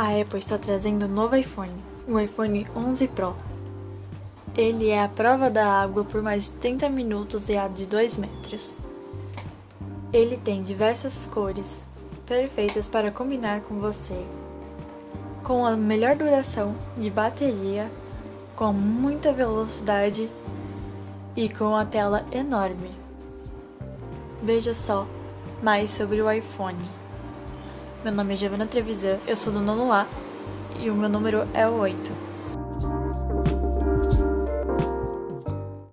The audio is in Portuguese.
A Apple está trazendo um novo iPhone, o iPhone 11 Pro. Ele é a prova da água por mais de 30 minutos e a de 2 metros. Ele tem diversas cores, perfeitas para combinar com você, com a melhor duração de bateria, com muita velocidade e com a tela enorme. Veja só mais sobre o iPhone. Meu nome é Giovana Trevisan, eu sou do nono A e o meu número é o 8.